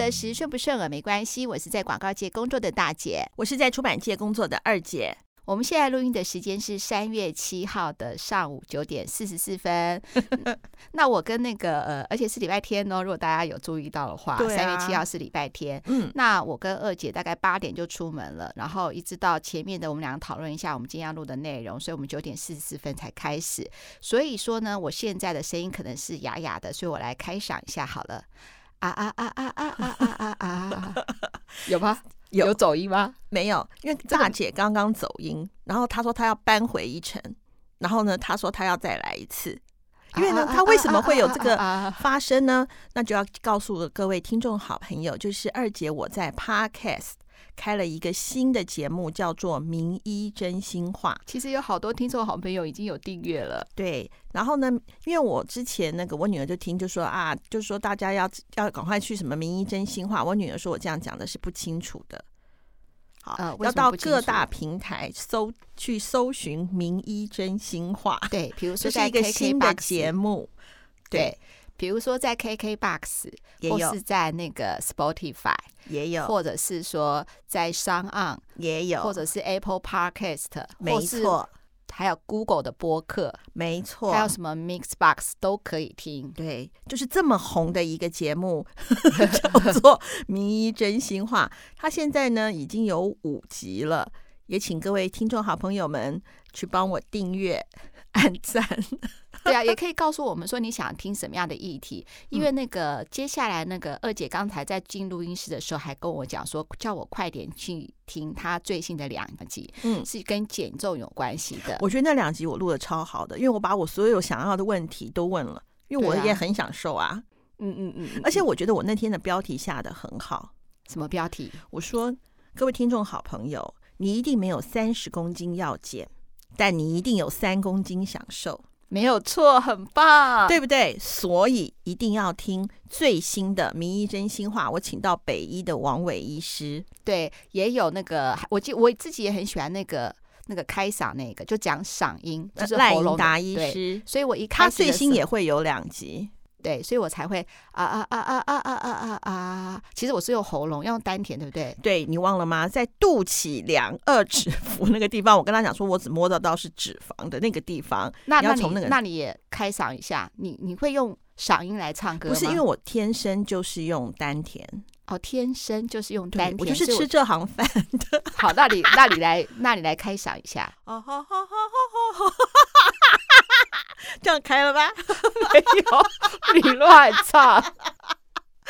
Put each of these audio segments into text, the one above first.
得时，顺不顺耳没关系。我是在广告界工作的大姐，我是在出版界工作的二姐。我们现在录音的时间是三月七号的上午九点四十四分。那我跟那个呃，而且是礼拜天哦。如果大家有注意到的话，三、啊、月七号是礼拜天。嗯，那我跟二姐大概八点就出门了，然后一直到前面的我们两个讨论一下我们今天要录的内容，所以我们九点四十四分才开始。所以说呢，我现在的声音可能是哑哑的，所以我来开嗓一下好了。啊啊啊啊啊啊啊啊啊！有吗？有，有走音吗？没有，因为大姐刚刚走音，然后她说她要扳回一城，然后呢，她说她要再来一次，因为呢，她为什么会有这个发生呢？那就要告诉各位听众好朋友，就是二姐我在 Podcast。开了一个新的节目，叫做《名医真心话》。其实有好多听众好朋友已经有订阅了。对，然后呢，因为我之前那个我女儿就听就说啊，就说大家要要赶快去什么《名医真心话》。我女儿说我这样讲的是不清楚的。好，呃、要到各大平台搜去搜寻《名医真心话》。对，比如说是一个新的节目。对。对比如说在 KKBOX，或是在那个 Spotify 也有，或者是说在 SoundOn 也有，或者是 Apple Podcast，没错，还有 Google 的播客，没错，还有什么 Mixbox 都可以听。对，就是这么红的一个节目，叫做《名医真心话》。它现在呢已经有五集了，也请各位听众好朋友们去帮我订阅、按赞。对啊，也可以告诉我们说你想听什么样的议题，因为那个接下来那个二姐刚才在进录音室的时候还跟我讲说，叫我快点去听她最新的两集，嗯，是跟减重有关系的。我觉得那两集我录的超好的，因为我把我所有想要的问题都问了，因为我也很享受啊，嗯嗯嗯，而且我觉得我那天的标题下的很好，什么标题？我说各位听众好朋友，你一定没有三十公斤要减，但你一定有三公斤享受。没有错，很棒，对不对？所以一定要听最新的《名医真心话》。我请到北医的王伟医师，对，也有那个，我记我自己也很喜欢那个那个开嗓那个，就讲嗓音，就是赖英达医师。所以我一开始他最新也会有两集。对，所以我才会啊啊啊啊啊啊啊啊啊！其实我是用喉咙，要用丹田，对不对？对，你忘了吗？在肚脐两二指腹那个地方，我跟他讲说，我只摸得到是脂肪的那个地方。那你要从那个，那你也开嗓一下，你你会用嗓音来唱歌吗？不是，因为我天生就是用丹田。哦，天生就是用丹田，我就是吃这行饭的。好，那你那你来，那你来开嗓一下。这样开了吧？没有，你乱唱。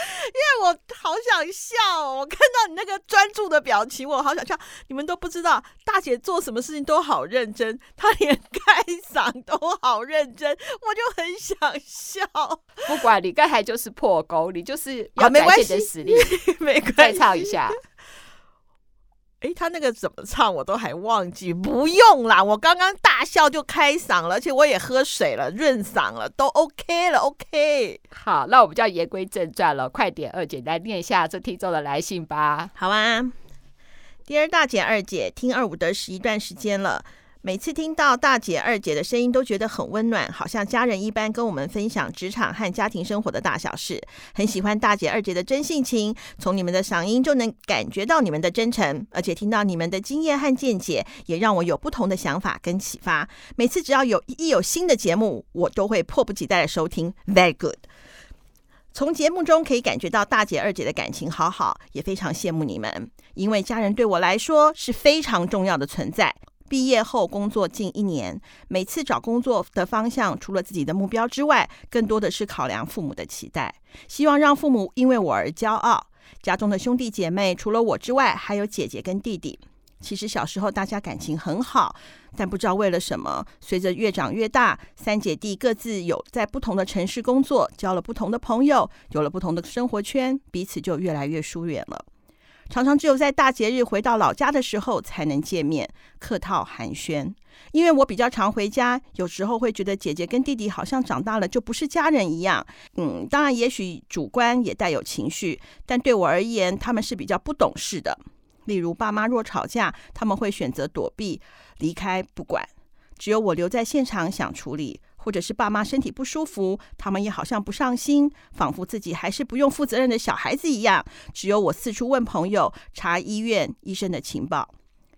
因为我好想笑，我看到你那个专注的表情，我好想笑。你们都不知道，大姐做什么事情都好认真，她连开嗓都好认真，我就很想笑。不管你刚才就是破功，你就是要展现的实力，没关系，再唱一下。哎，他那个怎么唱我都还忘记，不用啦，我刚刚大笑就开嗓了，而且我也喝水了，润嗓了，都 OK 了，OK。好，那我们就要言归正传了，快点，二姐来念一下这听众的来信吧。好啊，Dear 大姐、二姐，听二五得十一段时间了。每次听到大姐、二姐的声音，都觉得很温暖，好像家人一般，跟我们分享职场和家庭生活的大小事。很喜欢大姐、二姐的真性情，从你们的嗓音就能感觉到你们的真诚，而且听到你们的经验和见解，也让我有不同的想法跟启发。每次只要有一有新的节目，我都会迫不及待的收听。Very good。从节目中可以感觉到大姐、二姐的感情好好，也非常羡慕你们，因为家人对我来说是非常重要的存在。毕业后工作近一年，每次找工作的方向除了自己的目标之外，更多的是考量父母的期待，希望让父母因为我而骄傲。家中的兄弟姐妹除了我之外，还有姐姐跟弟弟。其实小时候大家感情很好，但不知道为了什么，随着越长越大，三姐弟各自有在不同的城市工作，交了不同的朋友，有了不同的生活圈，彼此就越来越疏远了。常常只有在大节日回到老家的时候才能见面，客套寒暄。因为我比较常回家，有时候会觉得姐姐跟弟弟好像长大了就不是家人一样。嗯，当然，也许主观也带有情绪，但对我而言，他们是比较不懂事的。例如，爸妈若吵架，他们会选择躲避、离开，不管。只有我留在现场想处理，或者是爸妈身体不舒服，他们也好像不上心，仿佛自己还是不用负责任的小孩子一样。只有我四处问朋友，查医院医生的情报。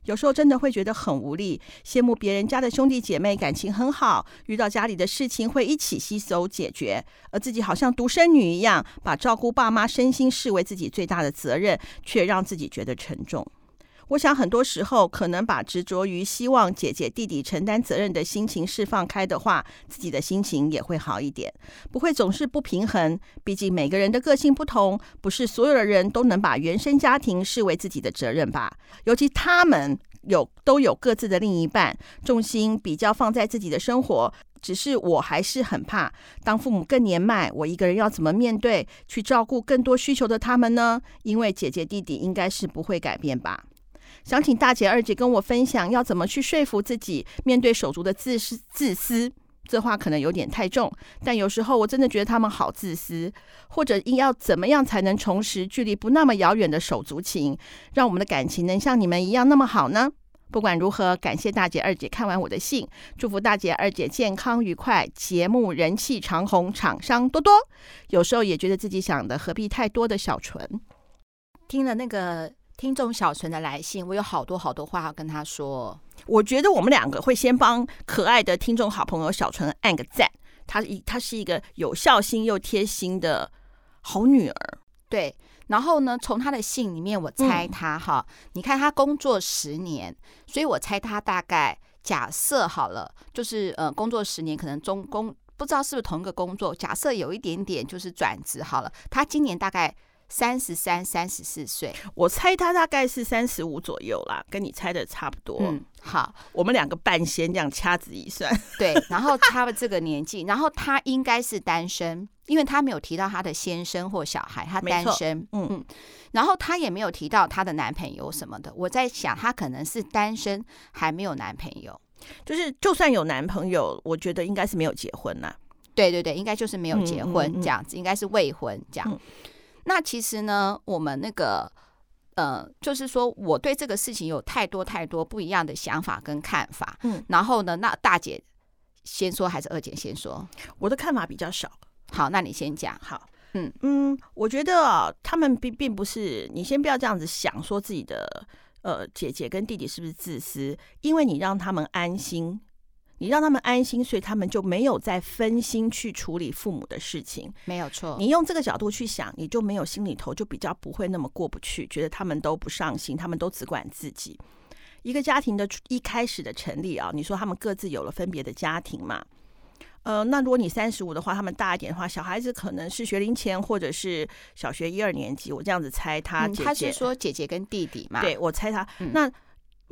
有时候真的会觉得很无力，羡慕别人家的兄弟姐妹感情很好，遇到家里的事情会一起携手解决，而自己好像独生女一样，把照顾爸妈身心视为自己最大的责任，却让自己觉得沉重。我想很多时候，可能把执着于希望姐姐弟弟承担责任的心情释放开的话，自己的心情也会好一点，不会总是不平衡。毕竟每个人的个性不同，不是所有的人都能把原生家庭视为自己的责任吧？尤其他们有都有各自的另一半，重心比较放在自己的生活。只是我还是很怕，当父母更年迈，我一个人要怎么面对，去照顾更多需求的他们呢？因为姐姐弟弟应该是不会改变吧。想请大姐、二姐跟我分享，要怎么去说服自己面对手足的自私？自私这话可能有点太重，但有时候我真的觉得他们好自私。或者应要怎么样才能重拾距离不那么遥远的手足情，让我们的感情能像你们一样那么好呢？不管如何，感谢大姐、二姐看完我的信，祝福大姐、二姐健康愉快，节目人气长红，厂商多多。有时候也觉得自己想的何必太多的小纯，听了那个。听众小纯的来信，我有好多好多话要跟他说。我觉得我们两个会先帮可爱的听众好朋友小纯按个赞。她一她是一个有孝心又贴心的好女儿。对，然后呢，从她的信里面，我猜她哈，嗯、你看她工作十年，所以我猜她大概假设好了，就是呃，工作十年，可能中工不知道是不是同一个工作。假设有一点点就是转职好了，她今年大概。三十三、三十四岁，我猜他大概是三十五左右啦，跟你猜的差不多。嗯，好，我们两个半仙这样掐指一算，对，然后他的这个年纪，然后他应该是单身，因为他没有提到他的先生或小孩，他单身，嗯。嗯，然后他也没有提到他的男朋友什么的。我在想，他可能是单身，还没有男朋友，就是就算有男朋友，我觉得应该是没有结婚啦。对对对，应该就是没有结婚这样子，嗯。嗯嗯，应该是未婚这样。嗯那其实呢，我们那个呃，就是说，我对这个事情有太多太多不一样的想法跟看法。嗯，然后呢，那大姐先说还是二姐先说？我的看法比较少。好，那你先讲。好，嗯嗯，我觉得啊，他们并并不是，你先不要这样子想，说自己的呃姐姐跟弟弟是不是自私，因为你让他们安心。你让他们安心，所以他们就没有再分心去处理父母的事情。没有错，你用这个角度去想，你就没有心里头就比较不会那么过不去，觉得他们都不上心，他们都只管自己。一个家庭的一开始的成立啊，你说他们各自有了分别的家庭嘛？呃，那如果你三十五的话，他们大一点的话，小孩子可能是学龄前或者是小学一二年级。我这样子猜他姐姐，嗯，他是说姐姐跟弟弟嘛？对，我猜他、嗯、那。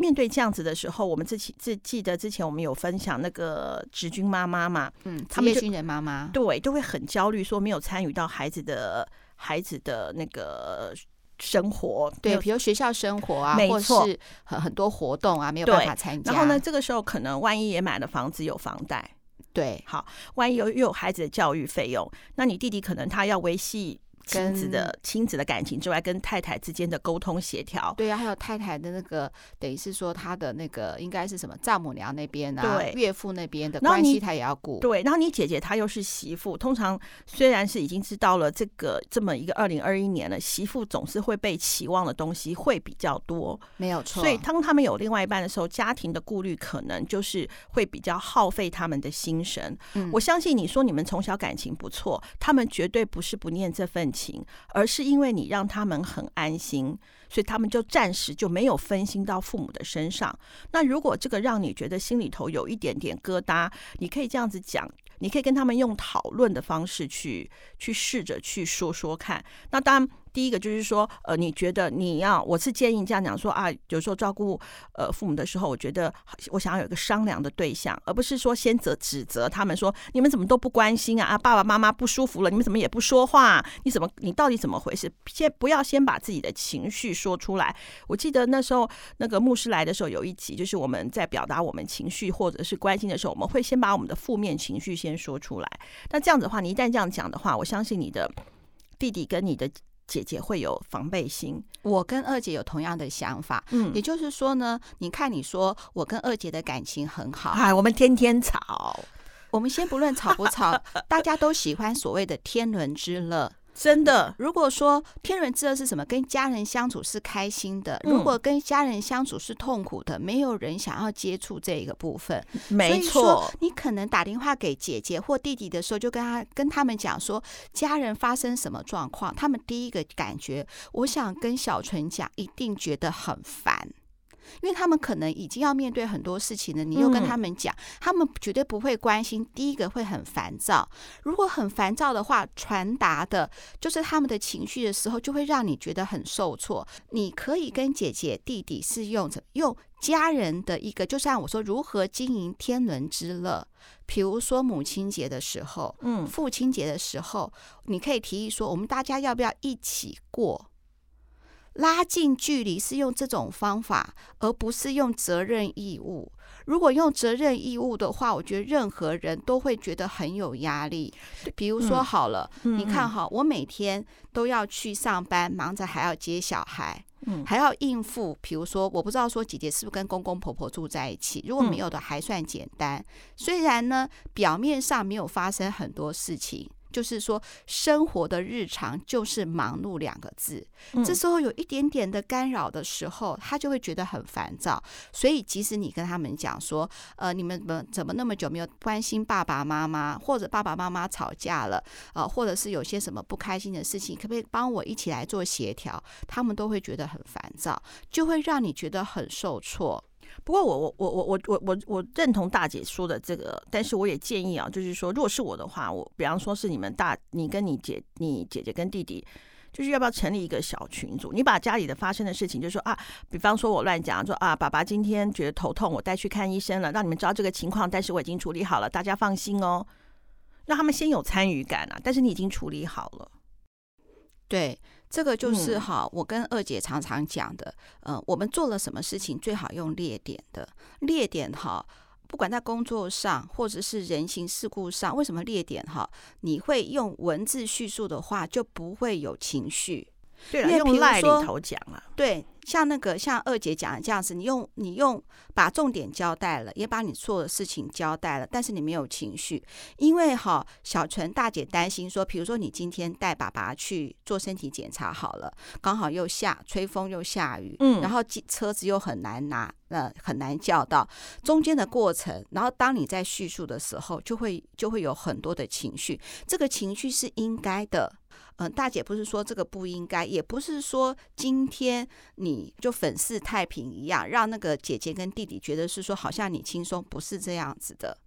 面对这样子的时候，我们自己自记得之前我们有分享那个职军妈妈嘛，嗯，他们军人妈妈，对，都会很焦虑，说没有参与到孩子的孩子的那个生活，对，比如学校生活啊，没错，或是很很多活动啊，没有办法参加。然后呢，这个时候可能万一也买了房子有房贷，对，好，万一有又有孩子的教育费用，那你弟弟可能他要维系。亲子的亲子的感情之外，跟太太之间的沟通协调，对啊，还有太太的那个，等于是说她的那个应该是什么丈母娘那边啊，对，岳父那边的关系，他也要顾。对，然后你姐姐她又是媳妇，通常虽然是已经知道了这个这么一个二零二一年了，媳妇总是会被期望的东西会比较多，没有错。所以当他们有另外一半的时候，家庭的顾虑可能就是会比较耗费他们的心神。嗯，我相信你说你们从小感情不错，他们绝对不是不念这份情。而是因为你让他们很安心，所以他们就暂时就没有分心到父母的身上。那如果这个让你觉得心里头有一点点疙瘩，你可以这样子讲，你可以跟他们用讨论的方式去去试着去说说看。那当然。第一个就是说，呃，你觉得你要，我是建议这样讲说啊，有时候照顾呃父母的时候，我觉得我想要有一个商量的对象，而不是说先责指责他们说你们怎么都不关心啊啊，爸爸妈妈不舒服了，你们怎么也不说话？你怎么你到底怎么回事？先不要先把自己的情绪说出来。我记得那时候那个牧师来的时候有一集，就是我们在表达我们情绪或者是关心的时候，我们会先把我们的负面情绪先说出来。那这样子的话，你一旦这样讲的话，我相信你的弟弟跟你的。姐姐会有防备心，我跟二姐有同样的想法，嗯，也就是说呢，你看你说我跟二姐的感情很好，哎，我们天天吵，我们先不论吵不吵，大家都喜欢所谓的天伦之乐。真的，如果说天伦之乐是什么？跟家人相处是开心的。如果跟家人相处是痛苦的，没有人想要接触这一个部分。没错，你可能打电话给姐姐或弟弟的时候，就跟他跟他们讲说，家人发生什么状况，他们第一个感觉，我想跟小纯讲，一定觉得很烦。因为他们可能已经要面对很多事情了，你又跟他们讲，他们绝对不会关心。第一个会很烦躁，如果很烦躁的话，传达的就是他们的情绪的时候，就会让你觉得很受挫。你可以跟姐姐、弟弟是用着用家人的一个，就像我说，如何经营天伦之乐。比如说母亲节的时候，嗯，父亲节的时候，你可以提议说，我们大家要不要一起过？拉近距离是用这种方法，而不是用责任义务。如果用责任义务的话，我觉得任何人都会觉得很有压力。比如说，好了，嗯、你看哈，我每天都要去上班，忙着还要接小孩，嗯、还要应付。比如说，我不知道说姐姐是不是跟公公婆婆住在一起，如果没有的，还算简单。虽然呢，表面上没有发生很多事情。就是说，生活的日常就是忙碌两个字。这时候有一点点的干扰的时候，他就会觉得很烦躁。所以，即使你跟他们讲说，呃，你们怎么怎么那么久没有关心爸爸妈妈，或者爸爸妈妈吵架了，呃，或者是有些什么不开心的事情，可不可以帮我一起来做协调？他们都会觉得很烦躁，就会让你觉得很受挫。不过我我我我我我我我认同大姐说的这个，但是我也建议啊，就是说，如果是我的话，我比方说是你们大，你跟你姐、你姐姐跟弟弟，就是要不要成立一个小群组？你把家里的发生的事情，就说啊，比方说我乱讲，说啊，爸爸今天觉得头痛，我带去看医生了，让你们知道这个情况，但是我已经处理好了，大家放心哦，让他们先有参与感啊，但是你已经处理好了，对。这个就是哈，我跟二姐常常讲的，呃，我们做了什么事情，最好用列点的列点哈，不管在工作上或者是人情世故上，为什么列点哈？你会用文字叙述的话，就不会有情绪。对了，用赖里头讲啊，对。像那个像二姐讲的这样子，你用你用把重点交代了，也把你做的事情交代了，但是你没有情绪，因为哈小纯大姐担心说，比如说你今天带爸爸去做身体检查好了，刚好又下吹风又下雨，嗯，然后车子又很难拿，呃很难叫到，中间的过程，然后当你在叙述的时候，就会就会有很多的情绪，这个情绪是应该的。嗯、大姐不是说这个不应该，也不是说今天你就粉饰太平一样，让那个姐姐跟弟弟觉得是说好像你轻松，不是这样子的。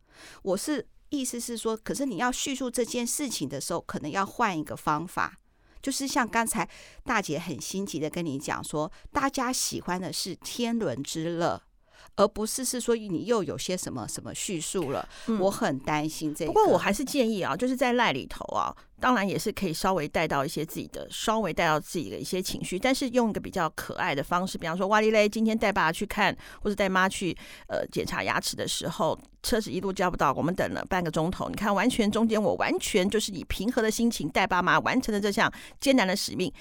我是意思是说，可是你要叙述这件事情的时候，可能要换一个方法，就是像刚才大姐很心急的跟你讲说，大家喜欢的是天伦之乐。而不是是说你又有些什么什么叙述了，嗯、我很担心这个。不过我还是建议啊，就是在赖里头啊，当然也是可以稍微带到一些自己的，稍微带到自己的一些情绪，但是用一个比较可爱的方式，比方说哇哩嘞，今天带爸去看或者带妈去呃检查牙齿的时候，车子一路叫不到，我们等了半个钟头，你看完全中间我完全就是以平和的心情带爸妈完成了这项艰难的使命。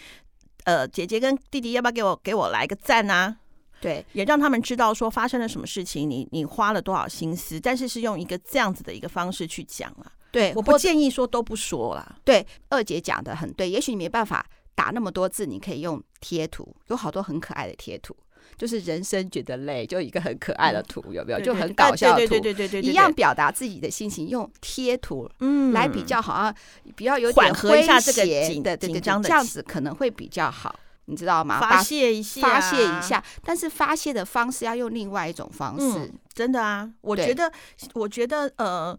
呃，姐姐跟弟弟要不要给我给我来个赞啊？对，也让他们知道说发生了什么事情，你你花了多少心思，但是是用一个这样子的一个方式去讲啊。对，我不建议说都不说了。对，二姐讲的很对，也许你没办法打那么多字，你可以用贴图，有好多很可爱的贴图，就是人生觉得累，就一个很可爱的图，嗯、有没有？就很搞笑的图，对对对对对，一样表达自己的心情，用贴图嗯来比较好像，比较有点缓和一下这个紧的紧张的，这样子可能会比较好。你知道吗？发泄一下，发泄一下，但是发泄的方式要用另外一种方式。嗯、真的啊，我觉得，我觉得，呃，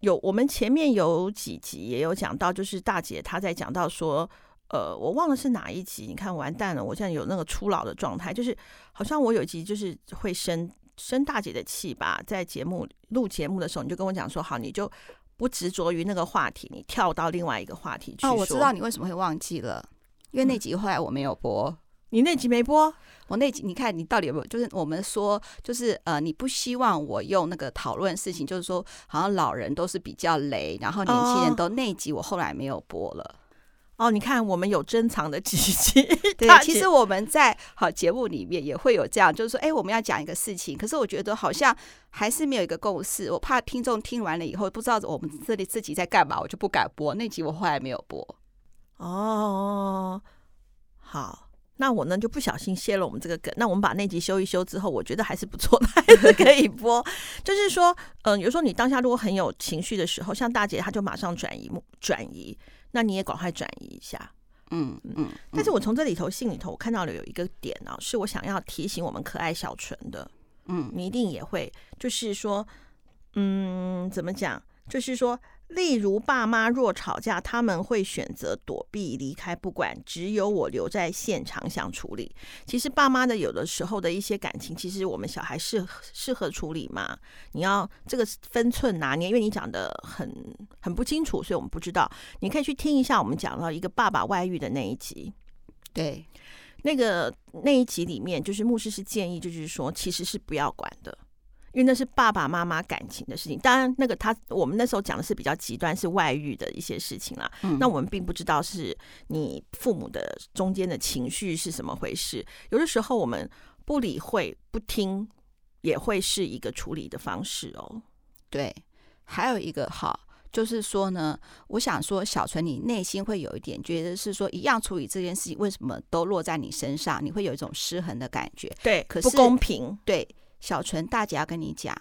有我们前面有几集也有讲到，就是大姐她在讲到说，呃，我忘了是哪一集。你看，完蛋了，我现在有那个初老的状态，就是好像我有一集就是会生生大姐的气吧，在节目录节目的时候，你就跟我讲说，好，你就不执着于那个话题，你跳到另外一个话题去。哦，我知道你为什么会忘记了。因为那集后来我没有播，嗯、你那集没播，我那集你看你到底有没有？就是我们说，就是呃，你不希望我用那个讨论事情，就是说好像老人都是比较雷，然后年轻人都那集我后来没有播了。哦，你看我们有珍藏的几集。对，其实我们在好节目里面也会有这样，就是说，哎，我们要讲一个事情，可是我觉得好像还是没有一个共识。我怕听众听完了以后不知道我们这里自己在干嘛，我就不敢播那集。我后来没有播。哦，好。那我呢就不小心泄露我们这个梗，那我们把那集修一修之后，我觉得还是不错的，还是可以播。就是说，嗯、呃，有时候你当下如果很有情绪的时候，像大姐她就马上转移转移，那你也赶快转移一下。嗯嗯。但是我从这里头信里头我看到了有一个点啊，是我想要提醒我们可爱小纯的。嗯，你一定也会，就是说，嗯，怎么讲？就是说。例如，爸妈若吵架，他们会选择躲避、离开，不管。只有我留在现场想处理。其实，爸妈的有的时候的一些感情，其实我们小孩适适合处理吗？你要这个分寸拿捏，因为你讲的很很不清楚，所以我们不知道。你可以去听一下我们讲到一个爸爸外遇的那一集。对，那个那一集里面，就是牧师是建议，就是说，其实是不要管的。因为那是爸爸妈妈感情的事情，当然那个他我们那时候讲的是比较极端，是外遇的一些事情啦。嗯，那我们并不知道是你父母的中间的情绪是什么回事。有的时候我们不理会、不听，也会是一个处理的方式哦。对，还有一个哈，就是说呢，我想说，小纯，你内心会有一点觉得是说，一样处理这件事情，为什么都落在你身上？你会有一种失衡的感觉。对，可是不公平。对。小纯，大姐要跟你讲，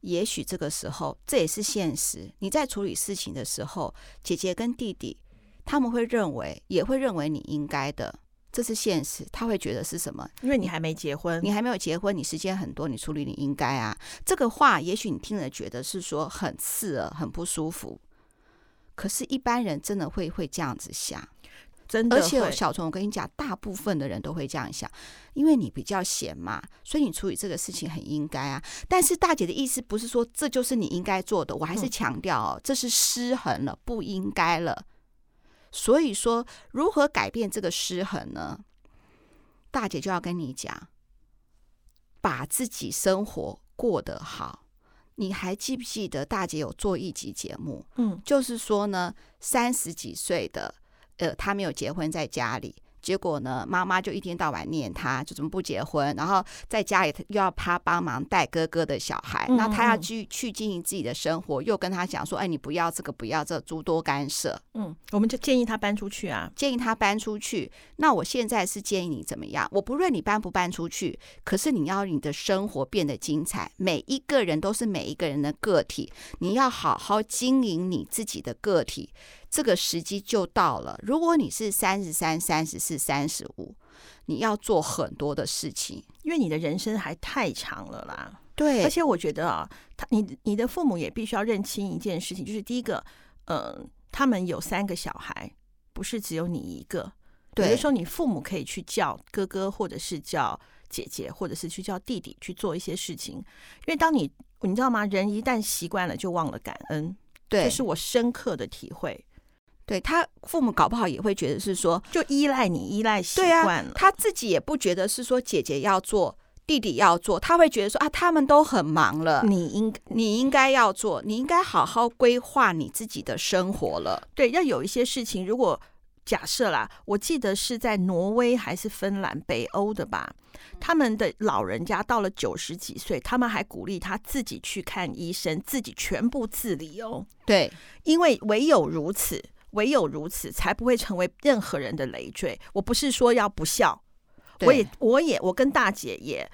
也许这个时候这也是现实。你在处理事情的时候，姐姐跟弟弟他们会认为，也会认为你应该的，这是现实。他会觉得是什么？因为你还没结婚，你还没有结婚，你时间很多，你处理你应该啊。这个话，也许你听了觉得是说很刺耳，很不舒服。可是，一般人真的会会这样子想。真的，而且小虫，我跟你讲，大部分的人都会这样想，因为你比较闲嘛，所以你处理这个事情很应该啊。但是大姐的意思不是说这就是你应该做的，我还是强调哦，这是失衡了，不应该了。所以说，如何改变这个失衡呢？大姐就要跟你讲，把自己生活过得好。你还记不记得大姐有做一集节目？嗯，就是说呢，三十几岁的。呃，他没有结婚，在家里。结果呢，妈妈就一天到晚念他，就怎么不结婚？然后在家里又要他帮忙带哥哥的小孩，那、嗯、他要去去经营自己的生活，又跟他讲说：“哎，你不要这个，不要这个，诸多干涉。”嗯，我们就建议他搬出去啊，建议他搬出去。那我现在是建议你怎么样？我不论你搬不搬出去，可是你要你的生活变得精彩。每一个人都是每一个人的个体，你要好好经营你自己的个体。这个时机就到了。如果你是三十三、三十四、三十五，你要做很多的事情，因为你的人生还太长了啦。对，而且我觉得啊，他你你的父母也必须要认清一件事情，就是第一个，嗯、呃，他们有三个小孩，不是只有你一个。对，有的时候你父母可以去叫哥哥，或者是叫姐姐，或者是去叫弟弟去做一些事情，因为当你你知道吗？人一旦习惯了，就忘了感恩。对，这是我深刻的体会。对，他父母搞不好也会觉得是说，就依赖你，依赖习惯了。啊，他自己也不觉得是说姐姐要做，弟弟要做，他会觉得说啊，他们都很忙了，你应你应该要做，你应该好好规划你自己的生活了。对，要有一些事情，如果假设啦，我记得是在挪威还是芬兰，北欧的吧，他们的老人家到了九十几岁，他们还鼓励他自己去看医生，自己全部自理哦。对，因为唯有如此。唯有如此，才不会成为任何人的累赘。我不是说要不孝，我也，我也，我跟大姐也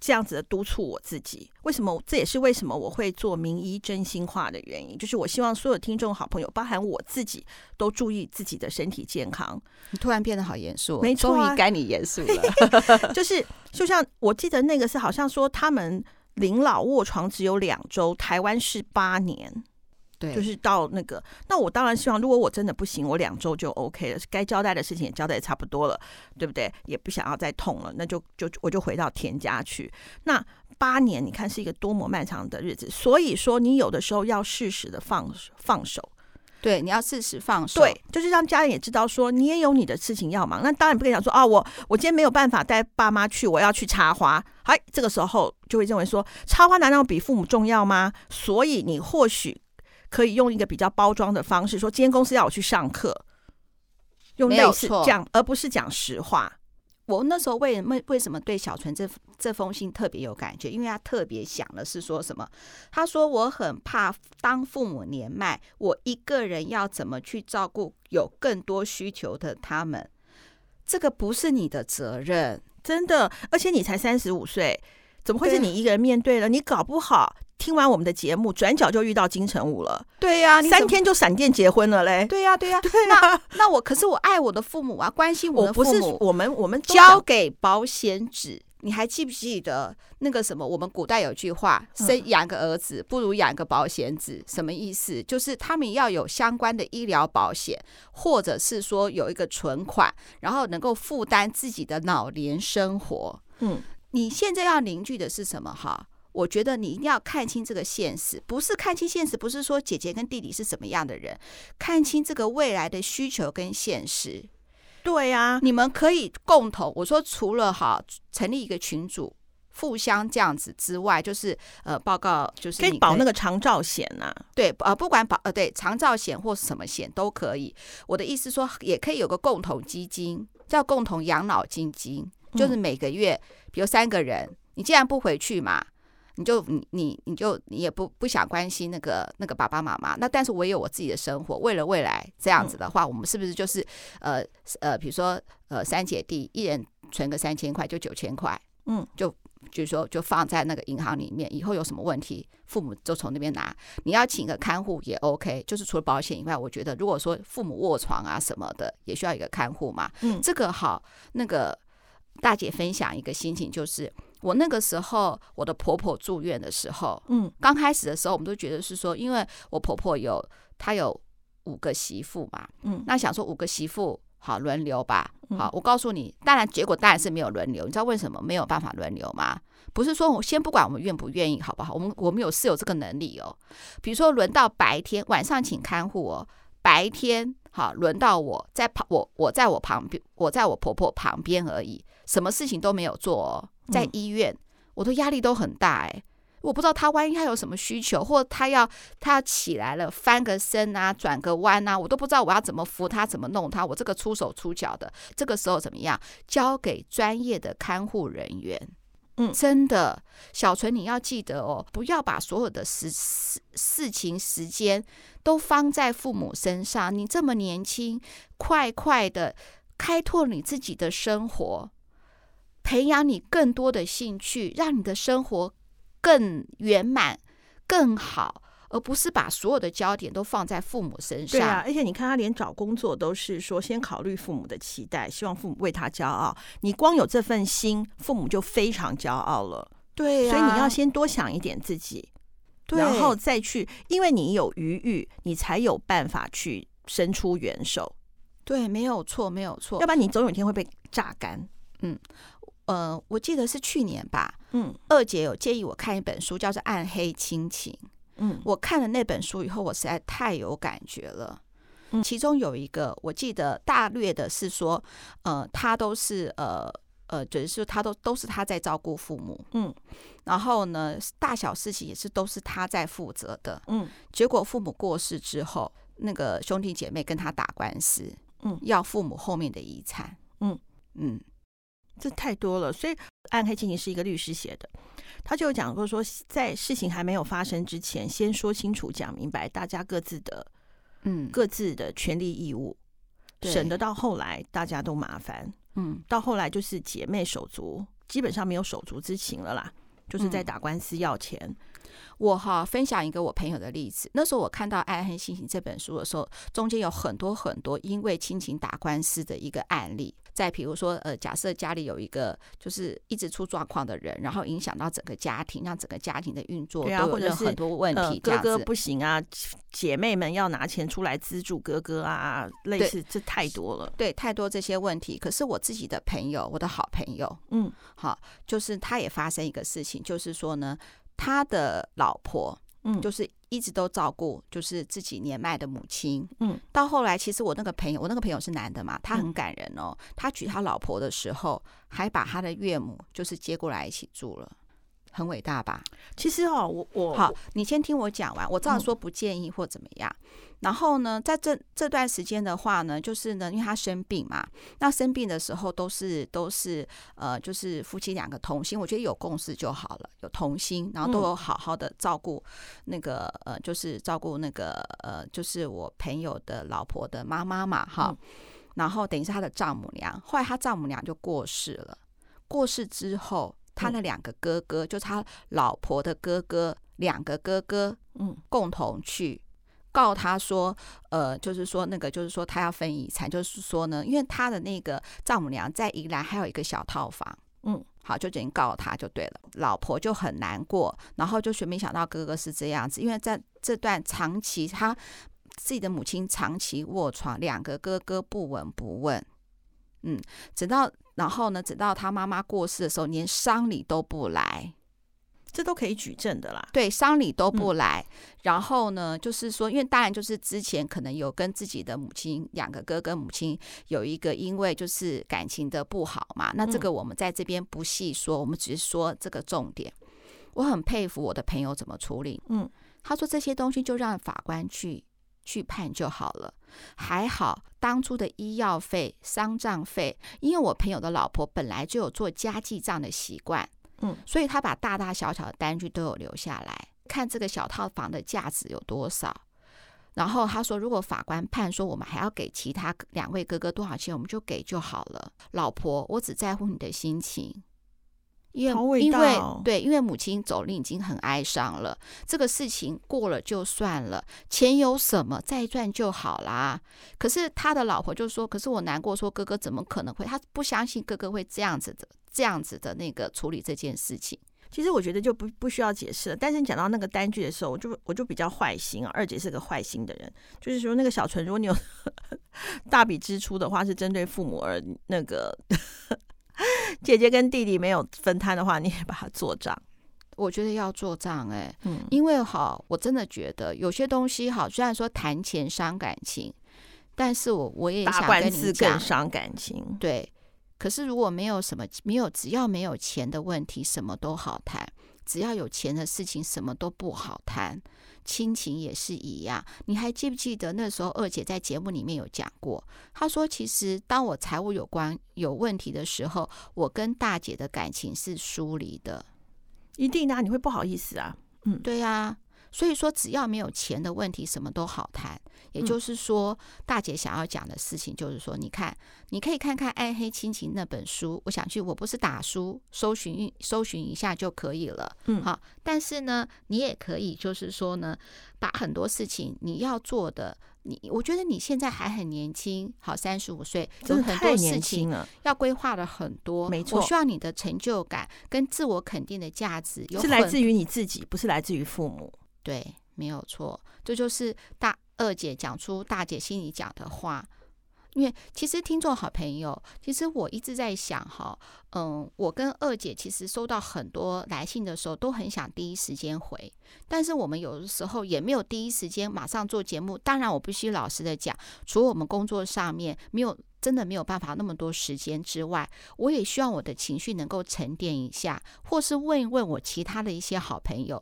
这样子的督促我自己。为什么？这也是为什么我会做名医真心话的原因。就是我希望所有听众好朋友，包含我自己，都注意自己的身体健康。你突然变得好严肃，没错啊，终于该你严肃了。就是，就像我记得那个是好像说，他们临老卧床只有两周，台湾是八年。对，就是到那个，那我当然希望，如果我真的不行，我两周就 OK 了，该交代的事情也交代也差不多了，对不对？也不想要再痛了，那就就我就回到田家去。那八年，你看是一个多么漫长的日子，所以说你有的时候要适时的放放手，对，你要适时放手，对，就是让家人也知道说你也有你的事情要忙。那当然不跟你讲说啊，我我今天没有办法带爸妈去，我要去插花，嗨，这个时候就会认为说插花难道比父母重要吗？所以你或许。可以用一个比较包装的方式说，今天公司要我去上课，用类似讲，而不是讲实话。我那时候为什么为什么对小纯这这封信特别有感觉？因为他特别想的是说什么？他说我很怕当父母年迈，我一个人要怎么去照顾有更多需求的他们？这个不是你的责任，真的。而且你才三十五岁，怎么会是你一个人面对了？你搞不好。听完我们的节目，转角就遇到金城武了。对呀、啊，三天就闪电结婚了嘞。对呀、啊，对呀、啊，对呀、啊。那那我可是我爱我的父母啊，关心我的父母。我不是我们我们交给保险纸。你还记不记得那个什么？我们古代有句话：生养个儿子不如养个保险纸。什么意思？就是他们要有相关的医疗保险，或者是说有一个存款，然后能够负担自己的老年生活。嗯，你现在要凝聚的是什么？哈？我觉得你一定要看清这个现实，不是看清现实，不是说姐姐跟弟弟是什么样的人，看清这个未来的需求跟现实。对呀，你们可以共同，我说除了哈成立一个群组，互相这样子之外，就是呃报告，就是可以保那个长照险呐、啊。对，呃不管保呃对长照险或什么险都可以。我的意思说，也可以有个共同基金，叫共同养老基金，就是每个月，比如三个人，你既然不回去嘛。你就你你你就你也不不想关心那个那个爸爸妈妈，那但是我也有我自己的生活，为了未来这样子的话，嗯、我们是不是就是呃呃，比如说呃三姐弟一人存个三千块，就九千块，嗯，就就是说就放在那个银行里面，以后有什么问题，父母就从那边拿。你要请个看护也 OK，就是除了保险以外，我觉得如果说父母卧床啊什么的，也需要一个看护嘛，嗯，这个好，那个大姐分享一个心情就是。我那个时候，我的婆婆住院的时候，嗯，刚开始的时候，我们都觉得是说，因为我婆婆有她有五个媳妇嘛，嗯，那想说五个媳妇好轮流吧，好，我告诉你，当然结果当然是没有轮流，你知道为什么没有办法轮流吗？不是说我先不管我们愿不愿意，好不好？我们我们有是有这个能力哦，比如说轮到白天晚上请看护哦，白天好轮到我在旁我我在我旁边，我在我婆婆旁边而已，什么事情都没有做哦。在医院，我的压力都很大哎，我不知道他万一他有什么需求，或者他要他要起来了翻个身啊，转个弯啊，我都不知道我要怎么扶他，怎么弄他，我这个出手出脚的，这个时候怎么样？交给专业的看护人员。嗯，真的，小纯你要记得哦，不要把所有的事事事情时间都放在父母身上。你这么年轻，快快的开拓你自己的生活。培养你更多的兴趣，让你的生活更圆满、更好，而不是把所有的焦点都放在父母身上。对啊，而且你看，他连找工作都是说先考虑父母的期待，希望父母为他骄傲。你光有这份心，父母就非常骄傲了。对啊，所以你要先多想一点自己，对，然后再去，因为你有余欲，你才有办法去伸出援手。对，没有错，没有错。要不然你总有一天会被榨干。嗯。呃，我记得是去年吧。嗯，二姐有建议我看一本书，叫做《暗黑亲情》。嗯，我看了那本书以后，我实在太有感觉了。嗯，其中有一个，我记得大略的是说，呃，他都是呃呃，就是说他都都是他在照顾父母。嗯，然后呢，大小事情也是都是他在负责的。嗯，结果父母过世之后，那个兄弟姐妹跟他打官司，嗯，要父母后面的遗产。嗯嗯。这太多了，所以《暗黑亲情》是一个律师写的，他就讲过说，在事情还没有发生之前，先说清楚、讲明白，大家各自的嗯各自的权利义务，省得到后来大家都麻烦。嗯，到后来就是姐妹手足基本上没有手足之情了啦，就是在打官司要钱。嗯、我哈分享一个我朋友的例子，那时候我看到《爱恨心情》这本书的时候，中间有很多很多因为亲情打官司的一个案例。再比如说，呃，假设家里有一个就是一直出状况的人，然后影响到整个家庭，让整个家庭的运作都有很多问题。哥哥不行啊，姐妹们要拿钱出来资助哥哥啊，类似这太多了。对，太多这些问题。可是我自己的朋友，我的好朋友，嗯，好，就是他也发生一个事情，就是说呢，他的老婆。嗯，就是一直都照顾，就是自己年迈的母亲。嗯，到后来，其实我那个朋友，我那个朋友是男的嘛，他很感人哦。他娶他老婆的时候，还把他的岳母就是接过来一起住了。很伟大吧？其实哦，我我好，你先听我讲完。我照说不建议或怎么样。嗯、然后呢，在这这段时间的话呢，就是呢，因为他生病嘛，那生病的时候都是都是呃，就是夫妻两个同心，我觉得有共识就好了，有同心，然后都有好好的照顾那个、嗯、呃，就是照顾那个呃，就是我朋友的老婆的妈妈嘛，哈。嗯、然后等于是他的丈母娘，后来他丈母娘就过世了，过世之后。他那两个哥哥，嗯、就是他老婆的哥哥，两个哥哥，嗯，共同去告他说，呃，就是说那个，就是说他要分遗产，就是说呢，因为他的那个丈母娘在宜兰还有一个小套房，嗯，好，就等于告他就对了。老婆就很难过，然后就说没想到哥哥是这样子，因为在这段长期，他自己的母亲长期卧床，两个哥哥不闻不问，嗯，直到。然后呢，直到他妈妈过世的时候，连丧礼都不来，这都可以举证的啦。对，丧礼都不来。嗯、然后呢，就是说，因为当然就是之前可能有跟自己的母亲两个哥哥母亲有一个因为就是感情的不好嘛。那这个我们在这边不细说，我们只是说这个重点。我很佩服我的朋友怎么处理。嗯，他说这些东西就让法官去。去判就好了，还好当初的医药费、丧葬费，因为我朋友的老婆本来就有做家计账的习惯，嗯，所以他把大大小小的单据都有留下来，看这个小套房的价值有多少。然后他说，如果法官判说我们还要给其他两位哥哥多少钱，我们就给就好了。老婆，我只在乎你的心情。因为因为对，因为母亲走了已经很哀伤了，这个事情过了就算了，钱有什么再赚就好啦。可是他的老婆就说：“可是我难过，说哥哥怎么可能会？他不相信哥哥会这样子的，这样子的那个处理这件事情。”其实我觉得就不不需要解释了。但是你讲到那个单据的时候，我就我就比较坏心啊。二姐是个坏心的人，就是说那个小纯，如果你有 大笔支出的话，是针对父母而那个。姐姐跟弟弟没有分摊的话，你也把它做账。我觉得要做账哎，嗯，因为好，我真的觉得有些东西好，虽然说谈钱伤感情，但是我我也想跟你讲，更伤感情。对，可是如果没有什么，没有只要没有钱的问题，什么都好谈；只要有钱的事情，什么都不好谈。亲情也是一样，你还记不记得那时候二姐在节目里面有讲过？她说：“其实当我财务有关有问题的时候，我跟大姐的感情是疏离的，一定啊，你会不好意思啊。”嗯，对呀。所以说，只要没有钱的问题，什么都好谈。也就是说，大姐想要讲的事情，就是说，你看，你可以看看《暗黑亲情》那本书。我想去，我不是打书，搜寻搜寻一下就可以了。嗯，好。但是呢，你也可以，就是说呢，把很多事情你要做的，你我觉得你现在还很年轻，好，三十五岁，有很多事情要规划的很多。没错，我需要你的成就感跟自我肯定的价值，是来自于你自己，不是来自于父母。对，没有错，这就是大二姐讲出大姐心里讲的话。因为其实听众好朋友，其实我一直在想哈，嗯，我跟二姐其实收到很多来信的时候，都很想第一时间回，但是我们有的时候也没有第一时间马上做节目。当然，我必须老实的讲，除了我们工作上面没有真的没有办法那么多时间之外，我也希望我的情绪能够沉淀一下，或是问一问我其他的一些好朋友，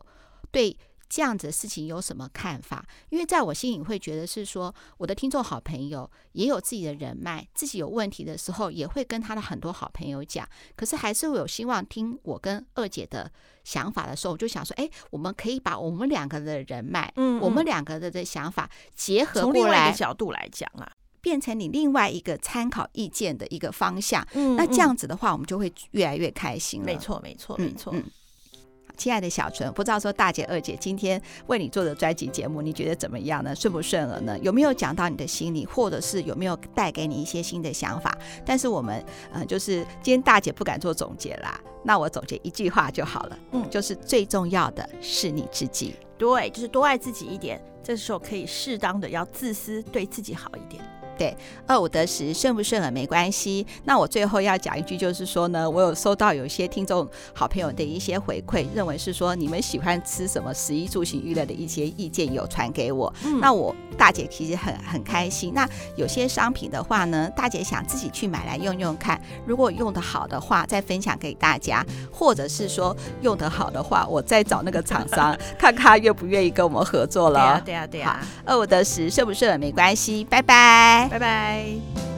对。这样子的事情有什么看法？因为在我心里会觉得是说，我的听众好朋友也有自己的人脉，自己有问题的时候也会跟他的很多好朋友讲。可是还是会有希望听我跟二姐的想法的时候，我就想说，哎，我们可以把我们两个的人脉，嗯，嗯，我们两个的的想法结合过来，从另外一个角度来讲啊，变成你另外一个参考意见的一个方向。嗯，嗯，那这样子的话，我们就会越来越开心了。没错，没错，没错。嗯。亲爱的小纯，不知道说大姐、二姐今天为你做的专辑节目，你觉得怎么样呢？顺不顺耳呢？有没有讲到你的心里，或者是有没有带给你一些新的想法？但是我们，呃，就是今天大姐不敢做总结啦，那我总结一句话就好了，嗯，就是最重要的是你自己，对，就是多爱自己一点，这时候可以适当的要自私，对自己好一点。对，二五得十，顺不顺耳没关系。那我最后要讲一句，就是说呢，我有收到有些听众好朋友的一些回馈，认为是说你们喜欢吃什么食衣住行娱乐的一些意见有传给我。嗯、那我大姐其实很很开心。那有些商品的话呢，大姐想自己去买来用用看，如果用得好的话，再分享给大家，或者是说用得好的话，我再找那个厂 商看看他愿不愿意跟我们合作了。对啊，对啊，对啊。二五得十，顺不顺耳没关系。拜拜。拜拜。